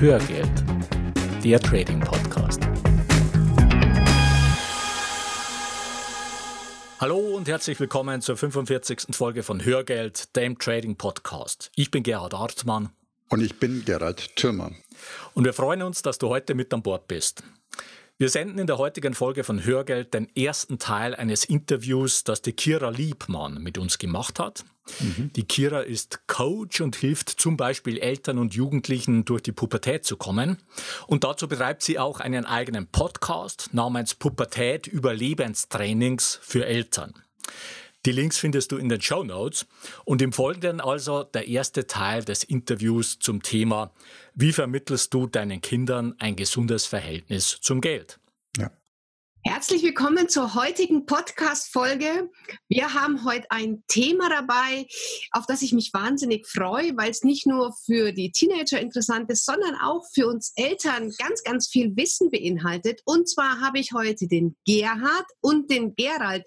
Hörgeld, der Trading Podcast. Hallo und herzlich willkommen zur 45. Folge von Hörgeld, dem Trading Podcast. Ich bin Gerhard Artmann. Und ich bin Gerald Thürmann. Und wir freuen uns, dass du heute mit an Bord bist. Wir senden in der heutigen Folge von Hörgeld den ersten Teil eines Interviews, das die Kira Liebmann mit uns gemacht hat. Mhm. Die Kira ist Coach und hilft zum Beispiel Eltern und Jugendlichen durch die Pubertät zu kommen. Und dazu betreibt sie auch einen eigenen Podcast namens Pubertät Überlebenstrainings für Eltern. Die Links findest du in den Show Notes. Und im Folgenden also der erste Teil des Interviews zum Thema, wie vermittelst du deinen Kindern ein gesundes Verhältnis zum Geld? Herzlich willkommen zur heutigen Podcast-Folge. Wir haben heute ein Thema dabei, auf das ich mich wahnsinnig freue, weil es nicht nur für die Teenager interessant ist, sondern auch für uns Eltern ganz, ganz viel Wissen beinhaltet. Und zwar habe ich heute den Gerhard und den Gerald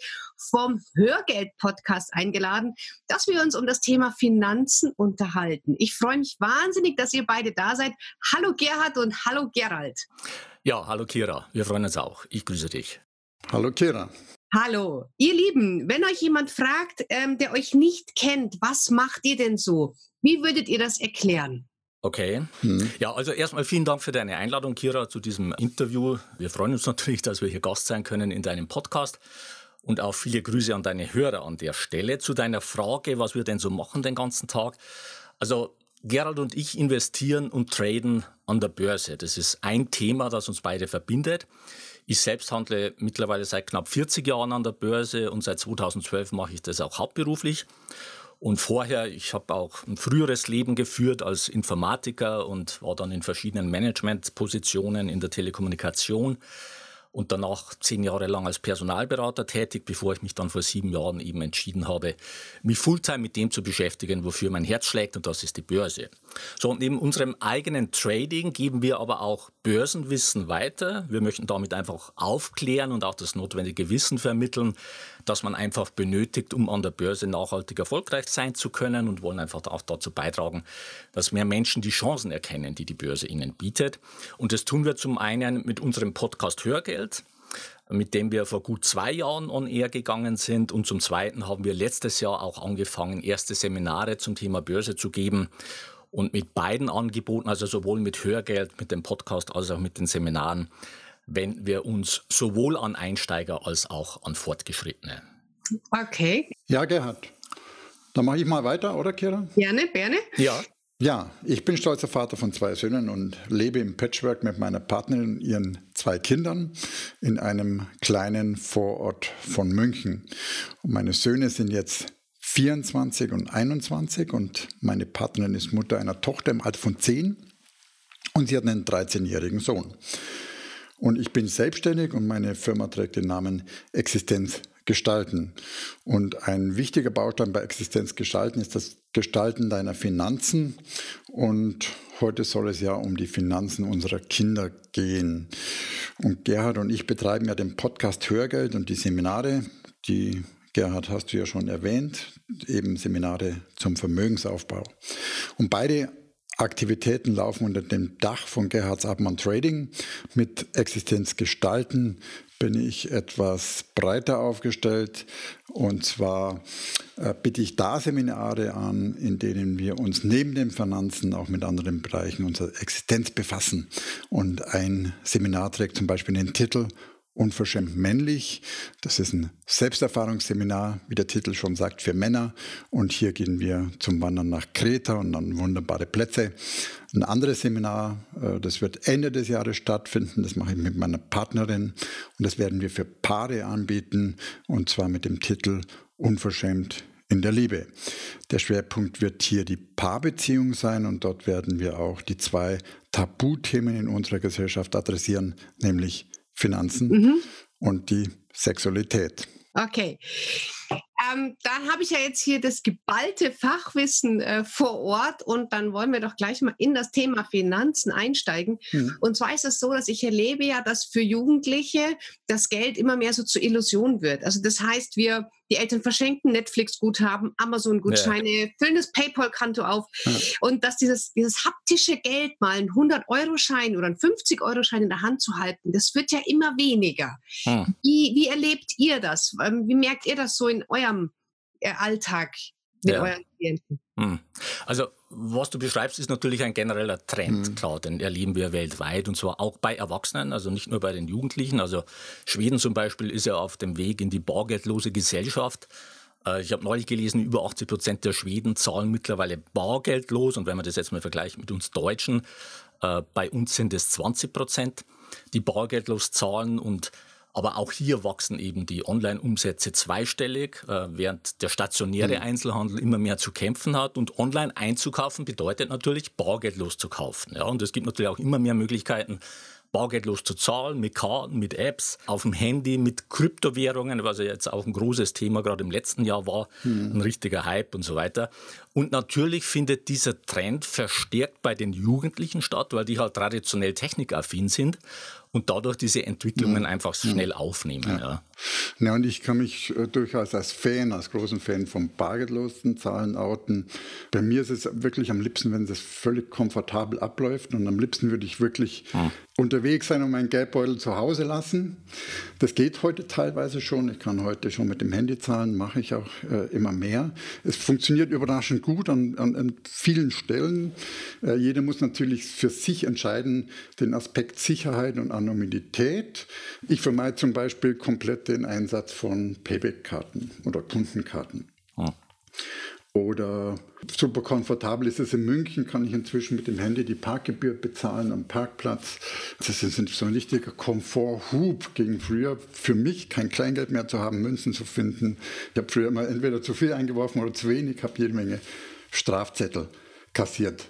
vom Hörgeld-Podcast eingeladen, dass wir uns um das Thema Finanzen unterhalten. Ich freue mich wahnsinnig, dass ihr beide da seid. Hallo Gerhard und hallo Gerald. Ja, hallo Kira, wir freuen uns auch. Ich grüße dich. Hallo Kira. Hallo, ihr Lieben, wenn euch jemand fragt, ähm, der euch nicht kennt, was macht ihr denn so? Wie würdet ihr das erklären? Okay. Hm. Ja, also erstmal vielen Dank für deine Einladung, Kira, zu diesem Interview. Wir freuen uns natürlich, dass wir hier Gast sein können in deinem Podcast. Und auch viele Grüße an deine Hörer an der Stelle. Zu deiner Frage, was wir denn so machen den ganzen Tag. Also Gerald und ich investieren und traden an der Börse. Das ist ein Thema, das uns beide verbindet. Ich selbst handle mittlerweile seit knapp 40 Jahren an der Börse und seit 2012 mache ich das auch hauptberuflich. Und vorher, ich habe auch ein früheres Leben geführt als Informatiker und war dann in verschiedenen Managementpositionen in der Telekommunikation und danach zehn Jahre lang als Personalberater tätig, bevor ich mich dann vor sieben Jahren eben entschieden habe, mich Fulltime mit dem zu beschäftigen, wofür mein Herz schlägt und das ist die Börse. So, und neben unserem eigenen Trading geben wir aber auch Börsenwissen weiter. Wir möchten damit einfach aufklären und auch das notwendige Wissen vermitteln, das man einfach benötigt, um an der Börse nachhaltig erfolgreich sein zu können und wollen einfach auch dazu beitragen, dass mehr Menschen die Chancen erkennen, die die Börse ihnen bietet. Und das tun wir zum einen mit unserem Podcast Hörgeld mit dem wir vor gut zwei Jahren on air gegangen sind. Und zum Zweiten haben wir letztes Jahr auch angefangen, erste Seminare zum Thema Börse zu geben. Und mit beiden Angeboten, also sowohl mit Hörgeld, mit dem Podcast als auch mit den Seminaren, wenden wir uns sowohl an Einsteiger als auch an Fortgeschrittene. Okay. Ja, Gerhard. Dann mache ich mal weiter, oder Kira? Gerne, gerne. Ja. Ja, ich bin stolzer Vater von zwei Söhnen und lebe im Patchwork mit meiner Partnerin und ihren zwei Kindern in einem kleinen Vorort von München. Und meine Söhne sind jetzt 24 und 21 und meine Partnerin ist Mutter einer Tochter im Alter von 10 und sie hat einen 13-jährigen Sohn. Und ich bin selbstständig und meine Firma trägt den Namen Existenz gestalten. Und ein wichtiger Baustein bei Existenz gestalten ist das Gestalten deiner Finanzen. Und heute soll es ja um die Finanzen unserer Kinder gehen. Und Gerhard und ich betreiben ja den Podcast Hörgeld und die Seminare, die Gerhard hast du ja schon erwähnt, eben Seminare zum Vermögensaufbau. Und beide Aktivitäten laufen unter dem Dach von Gerhards Abmann Trading. Mit Existenz gestalten bin ich etwas breiter aufgestellt. Und zwar äh, biete ich da Seminare an, in denen wir uns neben den Finanzen auch mit anderen Bereichen unserer Existenz befassen. Und ein Seminar trägt zum Beispiel den Titel Unverschämt männlich. Das ist ein Selbsterfahrungsseminar, wie der Titel schon sagt, für Männer. Und hier gehen wir zum Wandern nach Kreta und an wunderbare Plätze. Ein anderes Seminar, äh, das wird Ende des Jahres stattfinden. Das mache ich mit meiner Partnerin. Und das werden wir für Paare anbieten. Und zwar mit dem Titel Unverschämt in der Liebe. Der Schwerpunkt wird hier die Paarbeziehung sein und dort werden wir auch die zwei Tabuthemen in unserer Gesellschaft adressieren, nämlich Finanzen mhm. und die Sexualität. Okay. Ähm, dann habe ich ja jetzt hier das geballte Fachwissen äh, vor Ort und dann wollen wir doch gleich mal in das Thema Finanzen einsteigen. Mhm. Und zwar ist es so, dass ich erlebe ja, dass für Jugendliche das Geld immer mehr so zur Illusion wird. Also das heißt, wir die Eltern verschenken Netflix-Guthaben, Amazon-Gutscheine, ja. füllen das PayPal-Konto auf. Ja. Und dass dieses, dieses haptische Geld mal einen 100-Euro-Schein oder einen 50-Euro-Schein in der Hand zu halten, das wird ja immer weniger. Hm. Wie, wie erlebt ihr das? Ähm, wie merkt ihr das so in eurem äh, Alltag mit ja. euren Klienten? Hm. Also was du beschreibst, ist natürlich ein genereller Trend, mhm. klar, den erleben wir weltweit und zwar auch bei Erwachsenen, also nicht nur bei den Jugendlichen. Also Schweden zum Beispiel ist ja auf dem Weg in die bargeldlose Gesellschaft. Äh, ich habe neulich gelesen, über 80 Prozent der Schweden zahlen mittlerweile bargeldlos und wenn man das jetzt mal vergleicht mit uns Deutschen, äh, bei uns sind es 20 Prozent, die bargeldlos zahlen und aber auch hier wachsen eben die Online-Umsätze zweistellig, äh, während der stationäre mhm. Einzelhandel immer mehr zu kämpfen hat. Und online einzukaufen bedeutet natürlich, bargeldlos zu kaufen. Ja, und es gibt natürlich auch immer mehr Möglichkeiten, bargeldlos zu zahlen, mit Karten, mit Apps, auf dem Handy, mit Kryptowährungen, was ja jetzt auch ein großes Thema gerade im letzten Jahr war, mhm. ein richtiger Hype und so weiter. Und natürlich findet dieser Trend verstärkt bei den Jugendlichen statt, weil die halt traditionell technikaffin sind und dadurch diese Entwicklungen einfach schnell aufnehmen. Ja. Ja. und ich kann mich äh, durchaus als Fan, als großen Fan von bargeldlosen Zahlen outen. Bei mir ist es wirklich am liebsten, wenn es völlig komfortabel abläuft und am liebsten würde ich wirklich hm. unterwegs sein und meinen Geldbeutel zu Hause lassen. Das geht heute teilweise schon. Ich kann heute schon mit dem Handy zahlen, mache ich auch äh, immer mehr. Es funktioniert überraschend gut an, an, an vielen Stellen. Äh, jeder muss natürlich für sich entscheiden, den Aspekt Sicherheit und Anonymität. Ich vermeide zum Beispiel komplett den Einsatz von Payback-Karten oder Kundenkarten. Oh. Oder super komfortabel ist es in München, kann ich inzwischen mit dem Handy die Parkgebühr bezahlen am Parkplatz. Das ist so ein richtiger Komfort-Hub gegen früher. Für mich kein Kleingeld mehr zu haben, Münzen zu finden. Ich habe früher immer entweder zu viel eingeworfen oder zu wenig, habe jede Menge Strafzettel kassiert.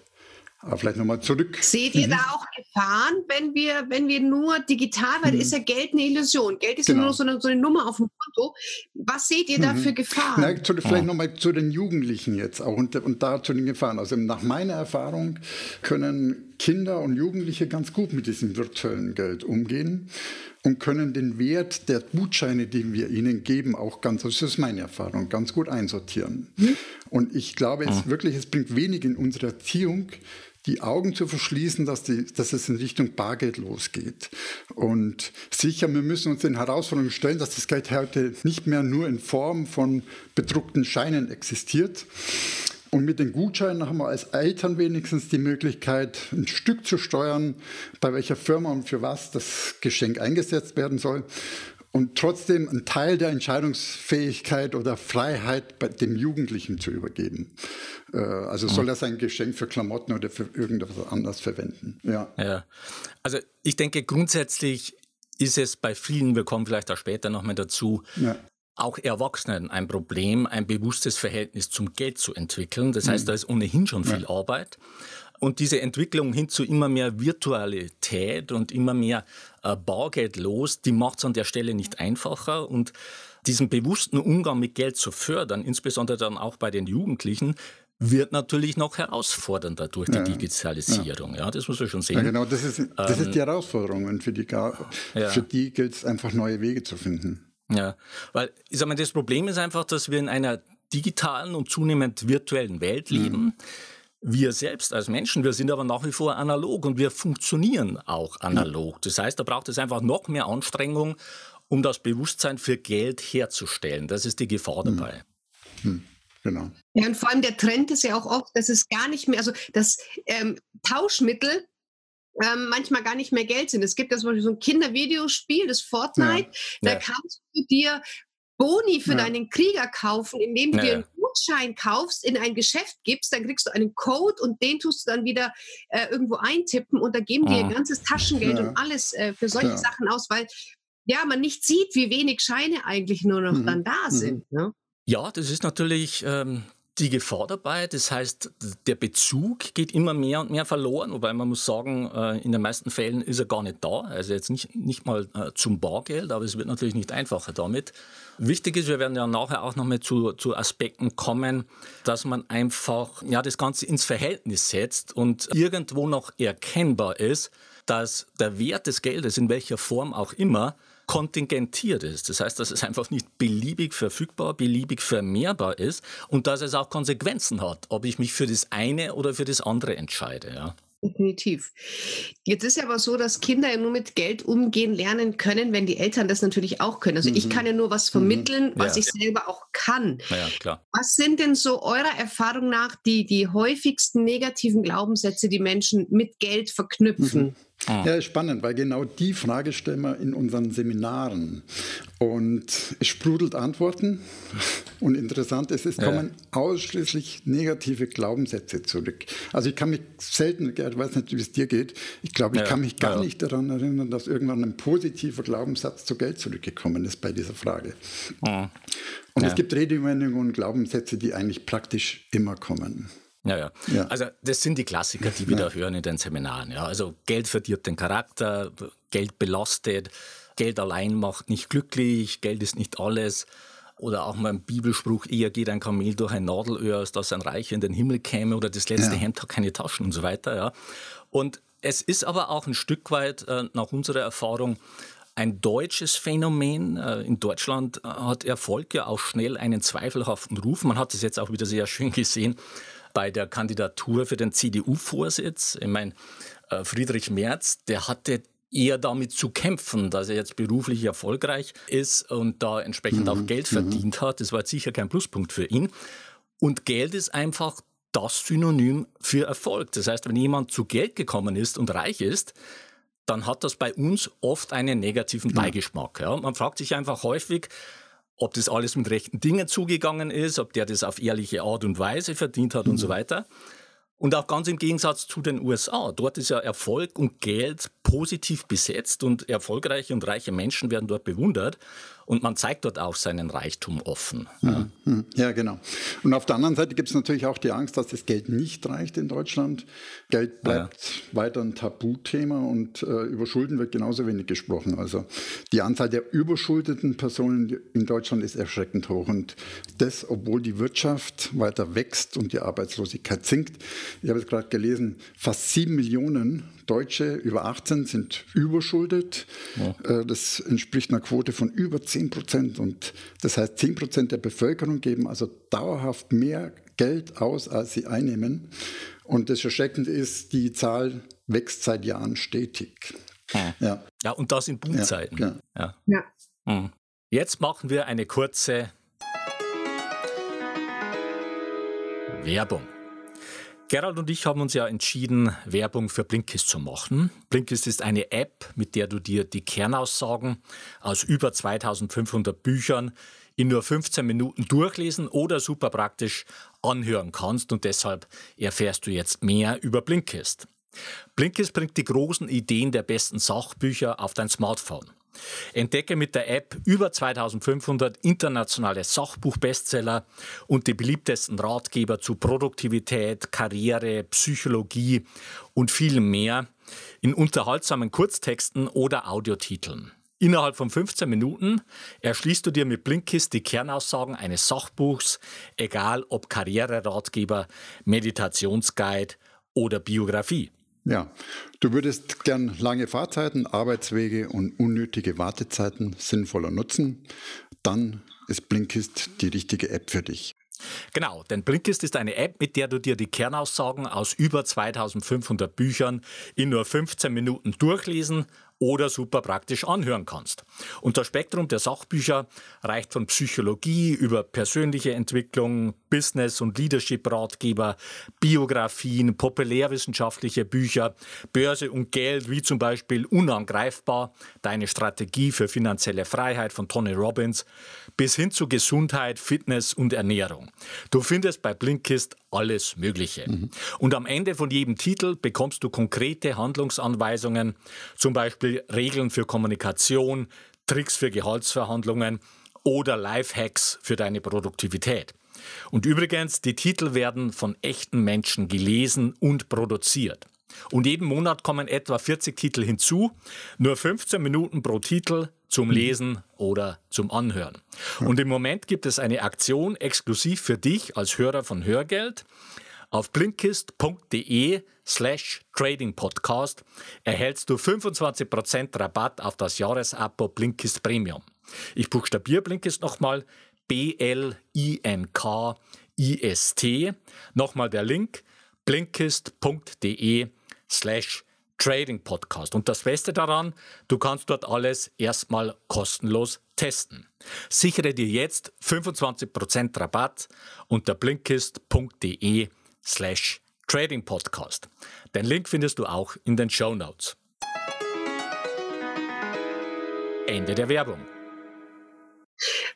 Aber vielleicht nochmal zurück. Seht ihr mhm. da auch Gefahren, wenn wir, wenn wir nur digital, weil mhm. ist ja Geld eine Illusion. Geld ist genau. ja nur so eine, so eine, Nummer auf dem Konto. Was seht ihr mhm. da für Gefahren? Na, zu, vielleicht ja. nochmal zu den Jugendlichen jetzt auch und, und da zu den Gefahren. Also nach meiner Erfahrung können Kinder und Jugendliche ganz gut mit diesem virtuellen Geld umgehen und können den Wert der Gutscheine, die wir ihnen geben, auch ganz, das ist meine Erfahrung, ganz gut einsortieren. Mhm. Und ich glaube es mhm. wirklich, es bringt wenig in unserer Erziehung, die Augen zu verschließen, dass, die, dass es in Richtung Bargeld losgeht. Und sicher, wir müssen uns den Herausforderungen stellen, dass das Geld heute nicht mehr nur in Form von bedruckten Scheinen existiert. Und mit den Gutscheinen haben wir als Eltern wenigstens die Möglichkeit, ein Stück zu steuern, bei welcher Firma und für was das Geschenk eingesetzt werden soll und trotzdem einen Teil der Entscheidungsfähigkeit oder Freiheit bei dem Jugendlichen zu übergeben. Äh, also soll er sein Geschenk für Klamotten oder für irgendetwas anderes verwenden. Ja. ja. Also ich denke grundsätzlich ist es bei vielen, wir kommen vielleicht auch später nochmal dazu, ja. auch Erwachsenen ein Problem, ein bewusstes Verhältnis zum Geld zu entwickeln. Das heißt, mhm. da ist ohnehin schon viel ja. Arbeit. Und diese Entwicklung hin zu immer mehr Virtualität und immer mehr äh, bargeldlos, die macht es an der Stelle nicht einfacher. Und diesen bewussten Umgang mit Geld zu fördern, insbesondere dann auch bei den Jugendlichen, wird natürlich noch herausfordernder durch die ja, Digitalisierung. Ja. ja. das muss man schon sehen. Ja, genau, das ist, das ähm, ist die ähm, Herausforderung. Und für die, ja. die gilt es einfach, neue Wege zu finden. Ja, weil ich sag mal, das Problem ist einfach, dass wir in einer digitalen und zunehmend virtuellen Welt leben. Mhm wir selbst als Menschen, wir sind aber nach wie vor analog und wir funktionieren auch analog. Das heißt, da braucht es einfach noch mehr Anstrengung, um das Bewusstsein für Geld herzustellen. Das ist die Gefahr hm. dabei. Hm. Genau. Ja, und vor allem der Trend ist ja auch oft, dass es gar nicht mehr, also das ähm, Tauschmittel ähm, manchmal gar nicht mehr Geld sind. Es gibt ja zum Beispiel so ein Kindervideospiel, das Fortnite, ja. da ja. kannst du dir Boni für ja. deinen Krieger kaufen, indem du ja. dir Gutschein kaufst, in ein Geschäft gibst, dann kriegst du einen Code und den tust du dann wieder äh, irgendwo eintippen und da geben die ihr ah. ganzes Taschengeld ja. und alles äh, für solche Sachen aus, weil ja, man nicht sieht, wie wenig Scheine eigentlich nur noch mhm. dann da mhm. sind. Ne? Ja, das ist natürlich ähm, die Gefahr dabei. Das heißt, der Bezug geht immer mehr und mehr verloren, wobei man muss sagen, äh, in den meisten Fällen ist er gar nicht da. Also jetzt nicht, nicht mal äh, zum Bargeld, aber es wird natürlich nicht einfacher damit. Wichtig ist, wir werden ja nachher auch nochmal zu, zu Aspekten kommen, dass man einfach ja, das Ganze ins Verhältnis setzt und irgendwo noch erkennbar ist, dass der Wert des Geldes, in welcher Form auch immer, kontingentiert ist. Das heißt, dass es einfach nicht beliebig verfügbar, beliebig vermehrbar ist und dass es auch Konsequenzen hat, ob ich mich für das eine oder für das andere entscheide. Ja. Definitiv. Jetzt ist ja aber so, dass Kinder ja nur mit Geld umgehen lernen können, wenn die Eltern das natürlich auch können. Also mhm. ich kann ja nur was mhm. vermitteln, was ja. ich selber auch kann. Ja, klar. Was sind denn so eurer Erfahrung nach die, die häufigsten negativen Glaubenssätze, die Menschen mit Geld verknüpfen? Mhm. Ah. Ja, spannend, weil genau die Frage stellen wir in unseren Seminaren. Und es sprudelt Antworten. Und interessant ist, es kommen ja. ausschließlich negative Glaubenssätze zurück. Also ich kann mich selten, ich weiß nicht, wie es dir geht, ich glaube, ich ja. kann mich gar ja. nicht daran erinnern, dass irgendwann ein positiver Glaubenssatz zu Geld zurückgekommen ist bei dieser Frage. Ah. Und es gibt Redewendungen und Glaubenssätze, die eigentlich praktisch immer kommen. Ja, ja, ja. Also das sind die Klassiker, die wir ja. da hören in den Seminaren. Ja. Also Geld verdirbt den Charakter, Geld belastet, Geld allein macht nicht glücklich, Geld ist nicht alles. Oder auch mal ein Bibelspruch, eher geht ein Kamel durch ein Nadelöhr, als dass ein Reich in den Himmel käme oder das letzte ja. Hemd hat keine Taschen und so weiter. Ja. Und es ist aber auch ein Stück weit äh, nach unserer Erfahrung ein deutsches Phänomen. Äh, in Deutschland hat Erfolg ja auch schnell einen zweifelhaften Ruf. Man hat es jetzt auch wieder sehr schön gesehen bei der Kandidatur für den CDU-Vorsitz. Ich meine, äh, Friedrich Merz, der hatte eher damit zu kämpfen, dass er jetzt beruflich erfolgreich ist und da entsprechend auch mhm. Geld mhm. verdient hat. Das war sicher kein Pluspunkt für ihn. Und Geld ist einfach das Synonym für Erfolg. Das heißt, wenn jemand zu Geld gekommen ist und reich ist, dann hat das bei uns oft einen negativen Beigeschmack. Ja. Man fragt sich einfach häufig, ob das alles mit rechten Dingen zugegangen ist, ob der das auf ehrliche Art und Weise verdient hat mhm. und so mhm. weiter. Und auch ganz im Gegensatz zu den USA. Dort ist ja Erfolg und Geld positiv besetzt und erfolgreiche und reiche Menschen werden dort bewundert. Und man zeigt dort auch seinen Reichtum offen. Ja, mhm. ja genau. Und auf der anderen Seite gibt es natürlich auch die Angst, dass das Geld nicht reicht in Deutschland. Geld bleibt ja. weiter ein Tabuthema und äh, über Schulden wird genauso wenig gesprochen. Also die Anzahl der überschuldeten Personen in Deutschland ist erschreckend hoch. Und das, obwohl die Wirtschaft weiter wächst und die Arbeitslosigkeit sinkt. Ich habe es gerade gelesen, fast sieben Millionen Deutsche über 18 sind überschuldet. Ja. Äh, das entspricht einer Quote von über 10 Prozent. Und das heißt, 10 Prozent der Bevölkerung geben also dauerhaft mehr Geld aus, als sie einnehmen. Und das Erschreckende ist, die Zahl wächst seit Jahren stetig. Hm. Ja. ja, und das in Boomzeiten. Ja, ja. ja. Hm. Jetzt machen wir eine kurze Werbung. Gerald und ich haben uns ja entschieden, Werbung für Blinkist zu machen. Blinkist ist eine App, mit der du dir die Kernaussagen aus über 2500 Büchern in nur 15 Minuten durchlesen oder super praktisch anhören kannst und deshalb erfährst du jetzt mehr über Blinkist. Blinkist bringt die großen Ideen der besten Sachbücher auf dein Smartphone. Entdecke mit der App über 2500 internationale Sachbuchbestseller und die beliebtesten Ratgeber zu Produktivität, Karriere, Psychologie und viel mehr in unterhaltsamen Kurztexten oder Audiotiteln. Innerhalb von 15 Minuten erschließt du dir mit Blinkist die Kernaussagen eines Sachbuchs, egal ob Karriereratgeber, Meditationsguide oder Biografie. Ja, du würdest gern lange Fahrzeiten, Arbeitswege und unnötige Wartezeiten sinnvoller nutzen. Dann ist Blinkist die richtige App für dich. Genau, denn Blinkist ist eine App, mit der du dir die Kernaussagen aus über 2500 Büchern in nur 15 Minuten durchlesen oder super praktisch anhören kannst. Und das Spektrum der Sachbücher reicht von Psychologie über persönliche Entwicklung, Business- und Leadership-Ratgeber, Biografien, populärwissenschaftliche Bücher, Börse und Geld, wie zum Beispiel Unangreifbar, deine Strategie für finanzielle Freiheit von Tony Robbins, bis hin zu Gesundheit, Fitness und Ernährung. Du findest bei Blinkist alles Mögliche. Mhm. Und am Ende von jedem Titel bekommst du konkrete Handlungsanweisungen, zum Beispiel Regeln für Kommunikation, Tricks für Gehaltsverhandlungen oder Lifehacks für deine Produktivität. Und übrigens, die Titel werden von echten Menschen gelesen und produziert. Und jeden Monat kommen etwa 40 Titel hinzu, nur 15 Minuten pro Titel zum mhm. Lesen oder zum Anhören. Und im Moment gibt es eine Aktion exklusiv für dich als Hörer von Hörgeld. Auf blinkist.de slash Trading Podcast erhältst du 25% Rabatt auf das Jahresabo Blinkist Premium. Ich buchstabiere Blinkist nochmal B-L-I-N-K-I-S-T. Nochmal der Link blinkist.de slash Trading Podcast. Und das Beste daran, du kannst dort alles erstmal kostenlos testen. Sichere dir jetzt 25% Rabatt unter blinkist.de slash Trading Podcast. Den Link findest du auch in den Show Notes. Ende der Werbung.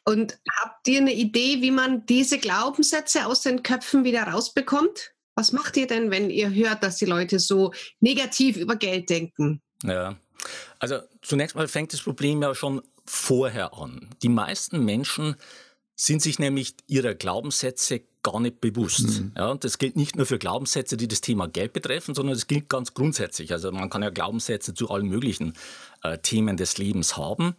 Und habt ihr eine Idee, wie man diese Glaubenssätze aus den Köpfen wieder rausbekommt? Was macht ihr denn, wenn ihr hört, dass die Leute so negativ über Geld denken? Ja, also zunächst mal fängt das Problem ja schon vorher an. Die meisten Menschen sind sich nämlich ihrer Glaubenssätze gar nicht bewusst. Mhm. Ja, und das gilt nicht nur für Glaubenssätze, die das Thema Geld betreffen, sondern es gilt ganz grundsätzlich. Also man kann ja Glaubenssätze zu allen möglichen äh, Themen des Lebens haben.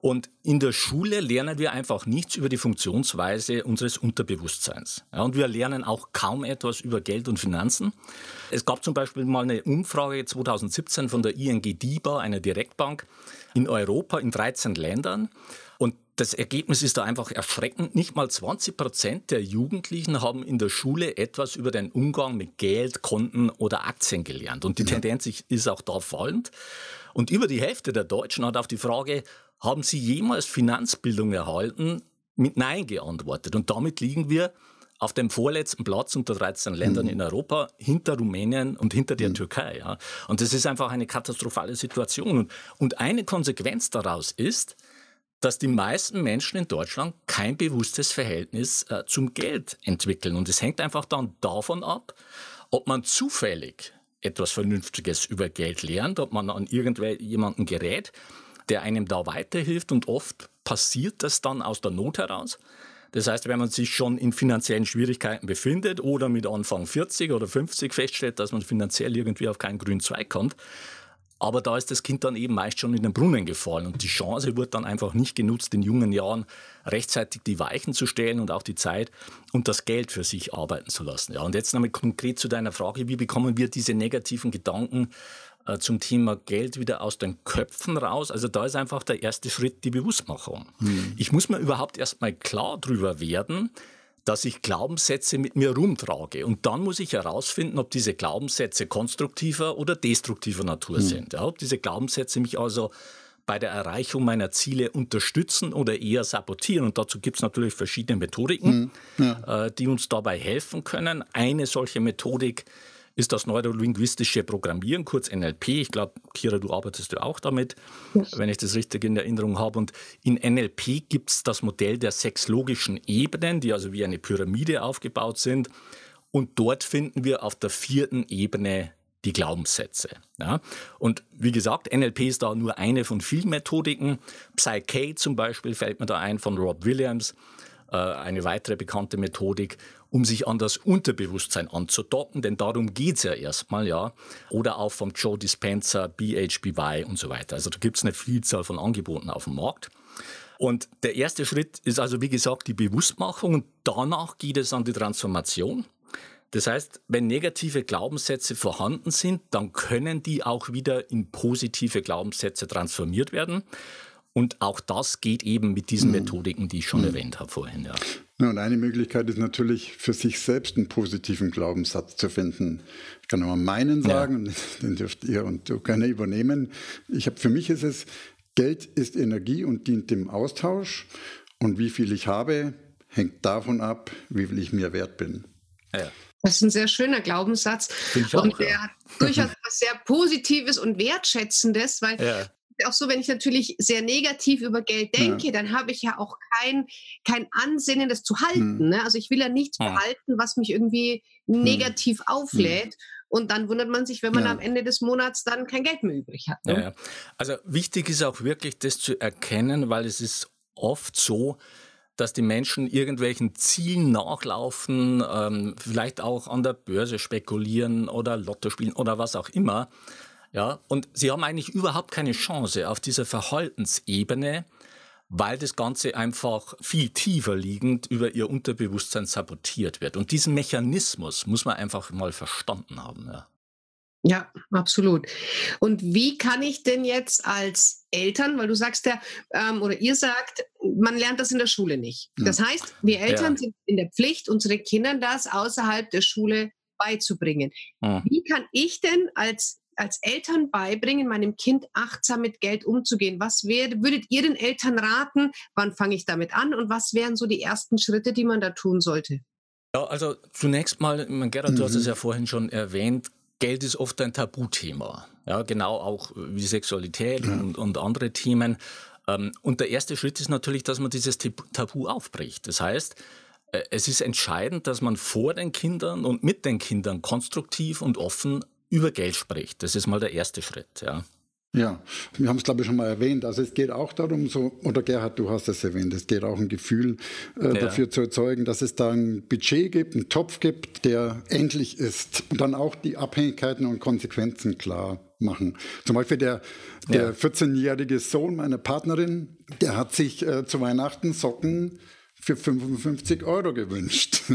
Und in der Schule lernen wir einfach nichts über die Funktionsweise unseres Unterbewusstseins. Ja, und wir lernen auch kaum etwas über Geld und Finanzen. Es gab zum Beispiel mal eine Umfrage 2017 von der ING DIBA, einer Direktbank, in Europa in 13 Ländern. Und das Ergebnis ist da einfach erschreckend. Nicht mal 20 Prozent der Jugendlichen haben in der Schule etwas über den Umgang mit Geld, Konten oder Aktien gelernt. Und die ja. Tendenz ist auch da fallend. Und über die Hälfte der Deutschen hat auf die Frage, haben Sie jemals Finanzbildung erhalten? Mit Nein geantwortet. Und damit liegen wir auf dem vorletzten Platz unter 13 Ländern mhm. in Europa hinter Rumänien und hinter der mhm. Türkei. Ja. Und das ist einfach eine katastrophale Situation. Und, und eine Konsequenz daraus ist, dass die meisten Menschen in Deutschland kein bewusstes Verhältnis äh, zum Geld entwickeln. Und es hängt einfach dann davon ab, ob man zufällig etwas Vernünftiges über Geld lernt, ob man an irgendjemanden gerät, der einem da weiterhilft und oft passiert das dann aus der Not heraus. Das heißt, wenn man sich schon in finanziellen Schwierigkeiten befindet oder mit Anfang 40 oder 50 feststellt, dass man finanziell irgendwie auf keinen grünen Zweig kommt, aber da ist das Kind dann eben meist schon in den Brunnen gefallen und die Chance wird dann einfach nicht genutzt, in jungen Jahren rechtzeitig die Weichen zu stellen und auch die Zeit und das Geld für sich arbeiten zu lassen. Ja, und jetzt nochmal konkret zu deiner Frage, wie bekommen wir diese negativen Gedanken zum Thema Geld wieder aus den Köpfen raus. Also da ist einfach der erste Schritt die Bewusstmachung. Hm. Ich muss mir überhaupt erstmal klar darüber werden, dass ich Glaubenssätze mit mir rumtrage. Und dann muss ich herausfinden, ob diese Glaubenssätze konstruktiver oder destruktiver Natur hm. sind. Ja, ob diese Glaubenssätze mich also bei der Erreichung meiner Ziele unterstützen oder eher sabotieren. Und dazu gibt es natürlich verschiedene Methodiken, hm. ja. äh, die uns dabei helfen können. Eine solche Methodik ist das neurolinguistische Programmieren, kurz NLP. Ich glaube, Kira, du arbeitest ja auch damit, yes. wenn ich das richtig in Erinnerung habe. Und in NLP gibt es das Modell der sechs logischen Ebenen, die also wie eine Pyramide aufgebaut sind. Und dort finden wir auf der vierten Ebene die Glaubenssätze. Ja? Und wie gesagt, NLP ist da nur eine von vielen Methodiken. Psyche zum Beispiel fällt mir da ein von Rob Williams, eine weitere bekannte Methodik um sich an das Unterbewusstsein anzudocken, denn darum geht es ja erstmal, ja. Oder auch vom Joe Dispenza, BHBY und so weiter. Also da gibt es eine Vielzahl von Angeboten auf dem Markt. Und der erste Schritt ist also, wie gesagt, die Bewusstmachung und danach geht es an die Transformation. Das heißt, wenn negative Glaubenssätze vorhanden sind, dann können die auch wieder in positive Glaubenssätze transformiert werden. Und auch das geht eben mit diesen mhm. Methodiken, die ich schon mhm. erwähnt habe vorhin. Ja. ja. und eine Möglichkeit ist natürlich, für sich selbst einen positiven Glaubenssatz zu finden. Ich kann nur meinen sagen, ja. den dürft ihr und du gerne übernehmen. Ich habe für mich ist es, Geld ist Energie und dient dem Austausch. Und wie viel ich habe, hängt davon ab, wie viel ich mir wert bin. Ja. Das ist ein sehr schöner Glaubenssatz. Und der ja. hat durchaus etwas sehr Positives und Wertschätzendes, weil ja auch so, wenn ich natürlich sehr negativ über Geld denke, ja. dann habe ich ja auch kein, kein Ansinnen, das zu halten. Hm. Ne? Also ich will ja nichts ja. behalten, was mich irgendwie hm. negativ hm. auflädt. Und dann wundert man sich, wenn man ja. am Ende des Monats dann kein Geld mehr übrig hat. Ne? Also wichtig ist auch wirklich, das zu erkennen, weil es ist oft so, dass die Menschen irgendwelchen Zielen nachlaufen, ähm, vielleicht auch an der Börse spekulieren oder Lotto spielen oder was auch immer. Ja, und sie haben eigentlich überhaupt keine Chance auf dieser Verhaltensebene, weil das Ganze einfach viel tiefer liegend über ihr Unterbewusstsein sabotiert wird. Und diesen Mechanismus muss man einfach mal verstanden haben. Ja. Ja, absolut. Und wie kann ich denn jetzt als Eltern, weil du sagst ja, ähm, oder ihr sagt, man lernt das in der Schule nicht. Das heißt, wir Eltern ja. sind in der Pflicht, unsere Kindern das außerhalb der Schule beizubringen. Mhm. Wie kann ich denn als als Eltern beibringen, meinem Kind achtsam mit Geld umzugehen? Was wär, würdet ihr den Eltern raten? Wann fange ich damit an? Und was wären so die ersten Schritte, die man da tun sollte? Ja, also zunächst mal, Gerhard, mhm. du hast es mhm. ja vorhin schon erwähnt, Geld ist oft ein Tabuthema. Ja, genau auch wie Sexualität ja. und, und, andere Themen. Ähm, und der erste Schritt ist natürlich, dass man dieses Tabu aufbricht. Das heißt, äh, es ist entscheidend, dass man vor den Kindern und mit den Kindern konstruktiv und offen über Geld spricht. Das ist mal der erste Schritt. Ja. Ja, wir haben es glaube ich schon mal erwähnt. Also es geht auch darum, so, oder Gerhard, du hast es erwähnt, es geht auch ein Gefühl äh, ja. dafür zu erzeugen, dass es da ein Budget gibt, einen Topf gibt, der endlich ist. Und dann auch die Abhängigkeiten und Konsequenzen klar machen. Zum Beispiel der, der ja. 14-jährige Sohn meiner Partnerin, der hat sich äh, zu Weihnachten Socken für 55 Euro gewünscht.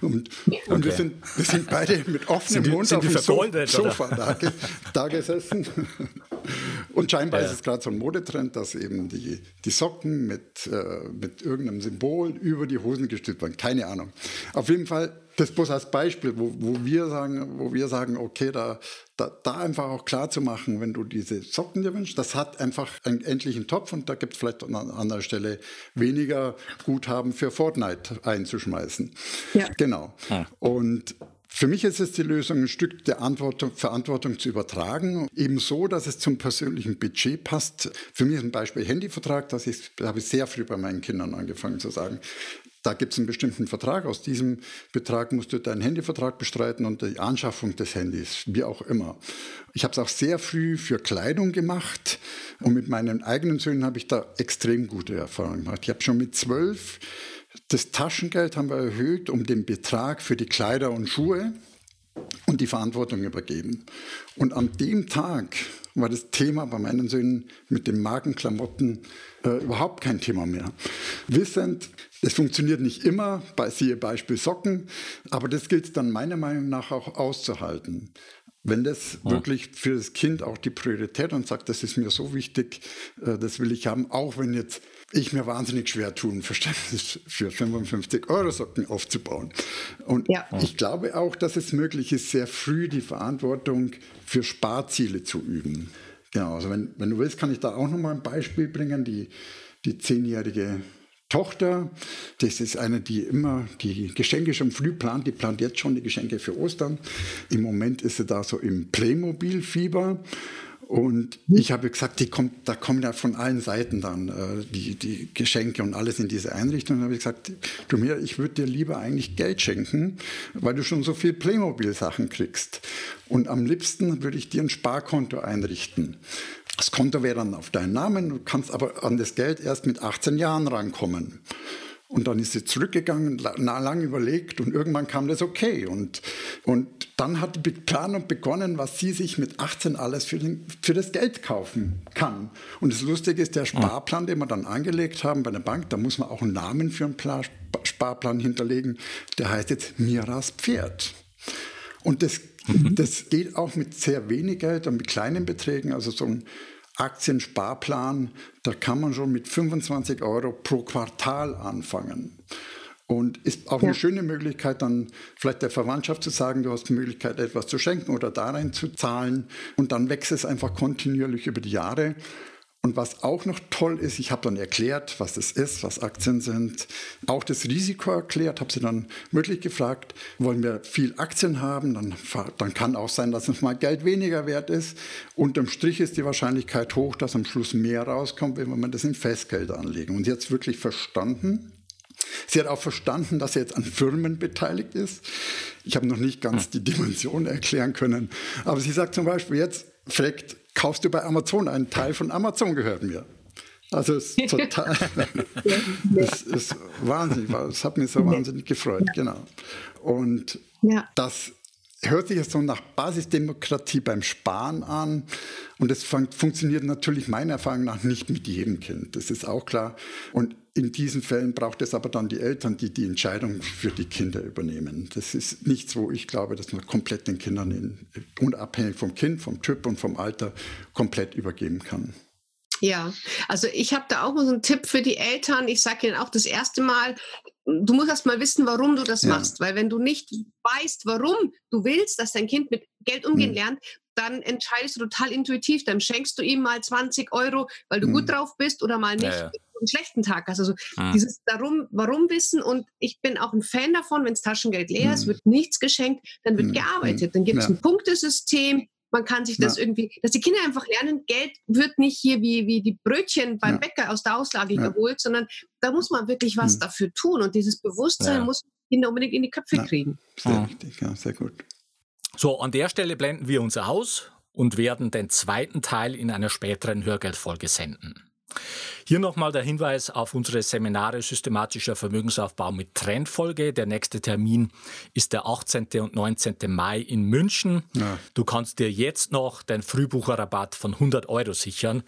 Und, okay. und wir, sind, wir sind beide mit offenem Mund auf dem Sofa da, da, gesessen. Und scheinbar ja. ist es gerade so ein Modetrend, dass eben die, die Socken mit, äh, mit irgendeinem Symbol über die Hosen gestülpt werden. Keine Ahnung. Auf jeden Fall das bloß als Beispiel, wo, wo, wir sagen, wo wir sagen, okay, da, da, da einfach auch klar zu machen, wenn du diese Socken dir wünschst, das hat einfach einen endlichen Topf und da gibt es vielleicht an anderer Stelle weniger Guthaben für Fortnite einzuschmeißen. Ja. Genau. Ja. Und für mich ist es die Lösung, ein Stück der Verantwortung zu übertragen, eben so, dass es zum persönlichen Budget passt. Für mich ist ein Beispiel Handyvertrag, das, ist, das habe ich sehr früh bei meinen Kindern angefangen zu sagen. Da gibt es einen bestimmten Vertrag. Aus diesem Betrag musst du deinen Handyvertrag bestreiten und die Anschaffung des Handys, wie auch immer. Ich habe es auch sehr früh für Kleidung gemacht und mit meinen eigenen Söhnen habe ich da extrem gute Erfahrungen gemacht. Ich habe schon mit zwölf das Taschengeld haben wir erhöht um den Betrag für die Kleider und Schuhe und die Verantwortung übergeben. Und an dem Tag war das Thema bei meinen Söhnen mit den Markenklamotten äh, überhaupt kein Thema mehr. Wissend, es funktioniert nicht immer, bei siehe Beispiel Socken, aber das gilt dann meiner Meinung nach auch auszuhalten. Wenn das ja. wirklich für das Kind auch die Priorität und sagt, das ist mir so wichtig, äh, das will ich haben, auch wenn jetzt ich mir wahnsinnig schwer tun, Verständnis für 55 Euro Socken aufzubauen. Und ja. ich glaube auch, dass es möglich ist, sehr früh die Verantwortung für Sparziele zu üben. Genau, also wenn, wenn du willst, kann ich da auch nochmal ein Beispiel bringen. Die, die zehnjährige Tochter, das ist eine, die immer die Geschenke schon früh plant, die plant jetzt schon die Geschenke für Ostern. Im Moment ist sie da so im Playmobil-Fieber. Und ich habe gesagt, die kommt, da kommen ja von allen Seiten dann äh, die, die Geschenke und alles in diese Einrichtung. Und habe ich gesagt, du mir, ich würde dir lieber eigentlich Geld schenken, weil du schon so viel Playmobil-Sachen kriegst. Und am liebsten würde ich dir ein Sparkonto einrichten. Das Konto wäre dann auf deinen Namen, du kannst aber an das Geld erst mit 18 Jahren rankommen. Und dann ist sie zurückgegangen, lang überlegt und irgendwann kam das okay. Und, und dann hat die Planung begonnen, was sie sich mit 18 alles für, den, für das Geld kaufen kann. Und das Lustige ist, der Sparplan, den wir dann angelegt haben bei der Bank, da muss man auch einen Namen für einen Sparplan hinterlegen. Der heißt jetzt Miras Pferd. Und das, mhm. das geht auch mit sehr wenig Geld und mit kleinen Beträgen. Also so ein Aktiensparplan, da kann man schon mit 25 Euro pro Quartal anfangen. Und ist auch ja. eine schöne Möglichkeit, dann vielleicht der Verwandtschaft zu sagen, du hast die Möglichkeit, etwas zu schenken oder da rein zu zahlen. Und dann wächst es einfach kontinuierlich über die Jahre. Und was auch noch toll ist, ich habe dann erklärt, was es ist, was Aktien sind, auch das Risiko erklärt, habe sie dann wirklich gefragt, wollen wir viel Aktien haben, dann, dann kann auch sein, dass uns mal Geld weniger wert ist. Unterm Strich ist die Wahrscheinlichkeit hoch, dass am Schluss mehr rauskommt, wenn wir das in Festgeld anlegen. Und sie hat es wirklich verstanden. Sie hat auch verstanden, dass sie jetzt an Firmen beteiligt ist. Ich habe noch nicht ganz die Dimension erklären können. Aber sie sagt zum Beispiel jetzt, fragt, kaufst du bei Amazon einen Teil von Amazon gehört mir. Also es ist total, es ist wahnsinnig, es hat mich so wahnsinnig gefreut, genau. Und das hört sich jetzt so nach Basisdemokratie beim Sparen an. Und das fun funktioniert natürlich meiner Erfahrung nach nicht mit jedem Kind. Das ist auch klar. Und in diesen Fällen braucht es aber dann die Eltern, die die Entscheidung für die Kinder übernehmen. Das ist nichts, wo ich glaube, dass man komplett den Kindern in, unabhängig vom Kind, vom Typ und vom Alter komplett übergeben kann. Ja, also ich habe da auch mal so einen Tipp für die Eltern. Ich sage ihnen auch das erste Mal, du musst erst mal wissen, warum du das ja. machst. Weil wenn du nicht weißt, warum du willst, dass dein Kind mit Geld umgehen mhm. lernt, dann entscheidest du total intuitiv. Dann schenkst du ihm mal 20 Euro, weil du mhm. gut drauf bist oder mal nicht. Ja, ja. einen schlechten Tag hast. Also mhm. dieses darum, warum wissen und ich bin auch ein Fan davon, wenn das Taschengeld leer ist, mhm. wird nichts geschenkt, dann wird mhm. gearbeitet. Dann gibt es ein Punktesystem, man kann sich das ja. irgendwie, dass die Kinder einfach lernen, Geld wird nicht hier wie, wie die Brötchen beim ja. Bäcker aus der Auslage ja. geholt, sondern da muss man wirklich was hm. dafür tun. Und dieses Bewusstsein muss Kinder unbedingt in die Köpfe kriegen. Sehr richtig, ja, sehr gut. So, an der Stelle blenden wir unser Haus und werden den zweiten Teil in einer späteren Hörgeldfolge senden. Hier nochmal der Hinweis auf unsere Seminare Systematischer Vermögensaufbau mit Trendfolge. Der nächste Termin ist der 18. und 19. Mai in München. Ja. Du kannst dir jetzt noch den Frühbucherrabatt von 100 Euro sichern.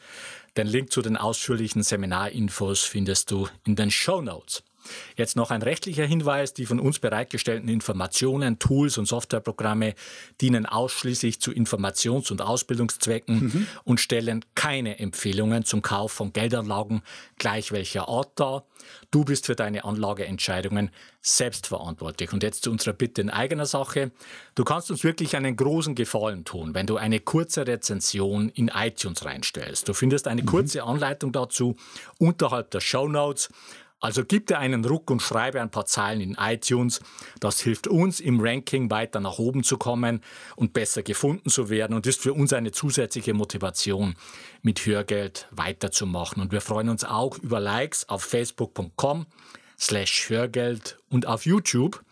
Den Link zu den ausführlichen Seminarinfos findest du in den Show Notes. Jetzt noch ein rechtlicher Hinweis. Die von uns bereitgestellten Informationen, Tools und Softwareprogramme dienen ausschließlich zu Informations- und Ausbildungszwecken mhm. und stellen keine Empfehlungen zum Kauf von Geldanlagen gleich welcher Art dar. Du bist für deine Anlageentscheidungen selbstverantwortlich. Und jetzt zu unserer Bitte in eigener Sache. Du kannst uns wirklich einen großen Gefallen tun, wenn du eine kurze Rezension in iTunes reinstellst. Du findest eine mhm. kurze Anleitung dazu unterhalb der Show Notes. Also gib dir einen Ruck und schreibe ein paar Zeilen in iTunes. Das hilft uns im Ranking weiter nach oben zu kommen und besser gefunden zu werden und ist für uns eine zusätzliche Motivation, mit Hörgeld weiterzumachen. Und wir freuen uns auch über Likes auf facebook.com slash Hörgeld und auf YouTube.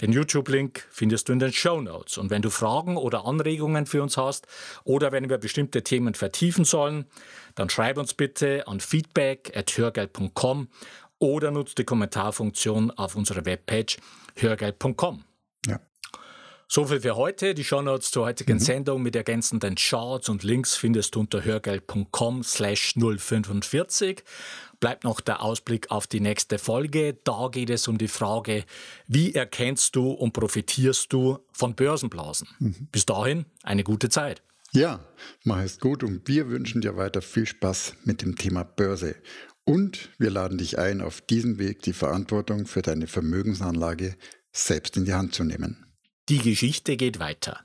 Den YouTube-Link findest du in den Show Notes. Und wenn du Fragen oder Anregungen für uns hast oder wenn wir bestimmte Themen vertiefen sollen, dann schreib uns bitte an feedback at hörgeld.com oder nutzt die Kommentarfunktion auf unserer Webpage hörgeld.com. Ja. So viel für heute. Die Shownotes zur heutigen mhm. Sendung mit ergänzenden Charts und Links findest du unter hörgeld.com slash 045. Bleibt noch der Ausblick auf die nächste Folge. Da geht es um die Frage, wie erkennst du und profitierst du von Börsenblasen? Mhm. Bis dahin eine gute Zeit. Ja, mach es gut und wir wünschen dir weiter viel Spaß mit dem Thema Börse. Und wir laden dich ein, auf diesem Weg die Verantwortung für deine Vermögensanlage selbst in die Hand zu nehmen. Die Geschichte geht weiter.